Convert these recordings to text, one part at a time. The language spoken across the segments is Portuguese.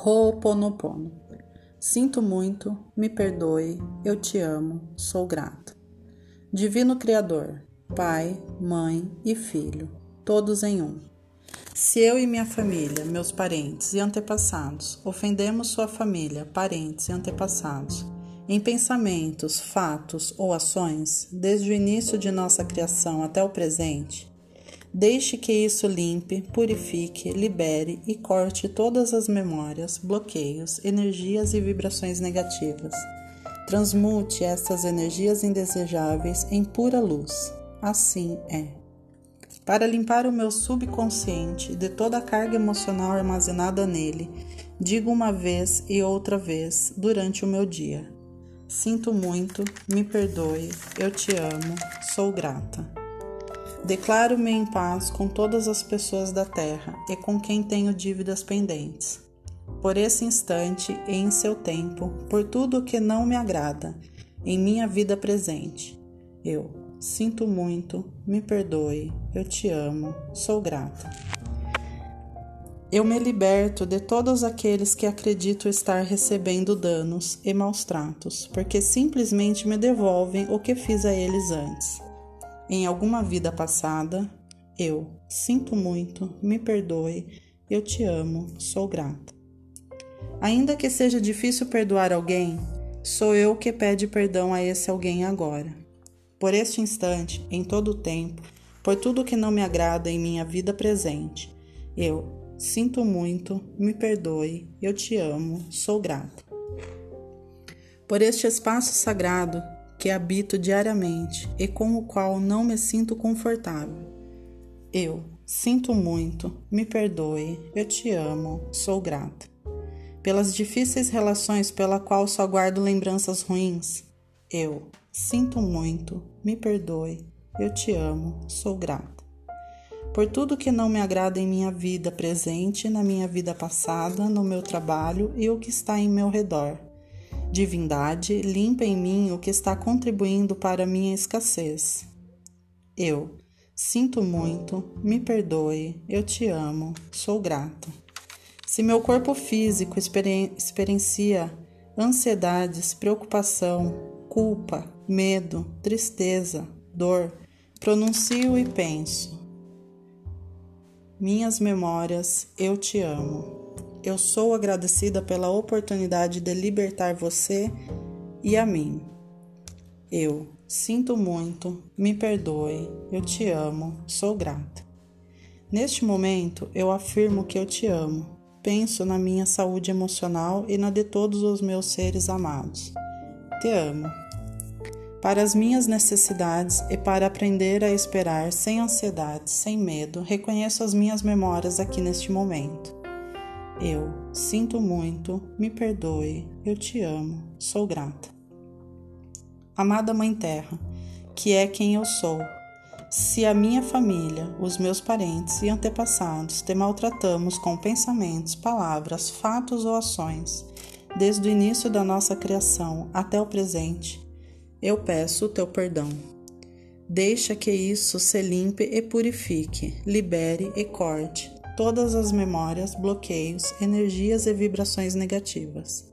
Ho'oponopono. Sinto muito, me perdoe, eu te amo, sou grato. Divino Criador, Pai, Mãe e Filho, todos em um. Se eu e minha família, meus parentes e antepassados, ofendemos sua família, parentes e antepassados, em pensamentos, fatos ou ações, desde o início de nossa criação até o presente, Deixe que isso limpe, purifique, libere e corte todas as memórias, bloqueios, energias e vibrações negativas. Transmute estas energias indesejáveis em pura luz. Assim é. Para limpar o meu subconsciente de toda a carga emocional armazenada nele, digo uma vez e outra vez durante o meu dia: Sinto muito, me perdoe, eu te amo, sou grata. Declaro-me em paz com todas as pessoas da terra e com quem tenho dívidas pendentes. Por esse instante e em seu tempo, por tudo o que não me agrada em minha vida presente. Eu sinto muito, me perdoe, eu te amo, sou grata. Eu me liberto de todos aqueles que acredito estar recebendo danos e maus tratos, porque simplesmente me devolvem o que fiz a eles antes. Em alguma vida passada, eu sinto muito, me perdoe, eu te amo, sou grata. Ainda que seja difícil perdoar alguém, sou eu que pede perdão a esse alguém agora. Por este instante, em todo o tempo, por tudo que não me agrada em minha vida presente, eu sinto muito, me perdoe, eu te amo, sou grata. Por este espaço sagrado que habito diariamente e com o qual não me sinto confortável. Eu sinto muito, me perdoe, eu te amo, sou grata. Pelas difíceis relações pela qual só guardo lembranças ruins, eu sinto muito, me perdoe, eu te amo, sou grata. Por tudo que não me agrada em minha vida presente, na minha vida passada, no meu trabalho e o que está em meu redor Divindade, limpa em mim o que está contribuindo para minha escassez. Eu sinto muito, me perdoe, eu te amo, sou grato. Se meu corpo físico experiencia ansiedades, preocupação, culpa, medo, tristeza, dor, pronuncio e penso. Minhas memórias, eu te amo. Eu sou agradecida pela oportunidade de libertar você e a mim. Eu sinto muito, me perdoe, eu te amo, sou grata. Neste momento, eu afirmo que eu te amo. Penso na minha saúde emocional e na de todos os meus seres amados. Te amo. Para as minhas necessidades e para aprender a esperar sem ansiedade, sem medo, reconheço as minhas memórias aqui neste momento. Eu sinto muito, me perdoe, eu te amo, sou grata. Amada Mãe Terra, que é quem eu sou, se a minha família, os meus parentes e antepassados te maltratamos com pensamentos, palavras, fatos ou ações, desde o início da nossa criação até o presente, eu peço o teu perdão. Deixa que isso se limpe e purifique, libere e corte todas as memórias, bloqueios, energias e vibrações negativas.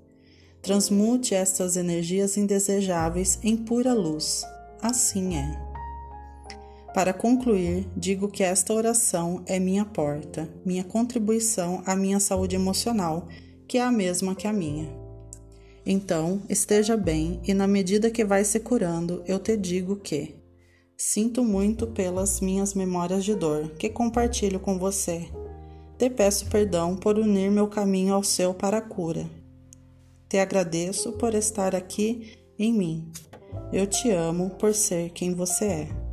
Transmute estas energias indesejáveis em pura luz. Assim é. Para concluir, digo que esta oração é minha porta, minha contribuição à minha saúde emocional, que é a mesma que a minha. Então, esteja bem e, na medida que vai se curando, eu te digo que sinto muito pelas minhas memórias de dor que compartilho com você te peço perdão por unir meu caminho ao seu para a cura. Te agradeço por estar aqui em mim. Eu te amo por ser quem você é.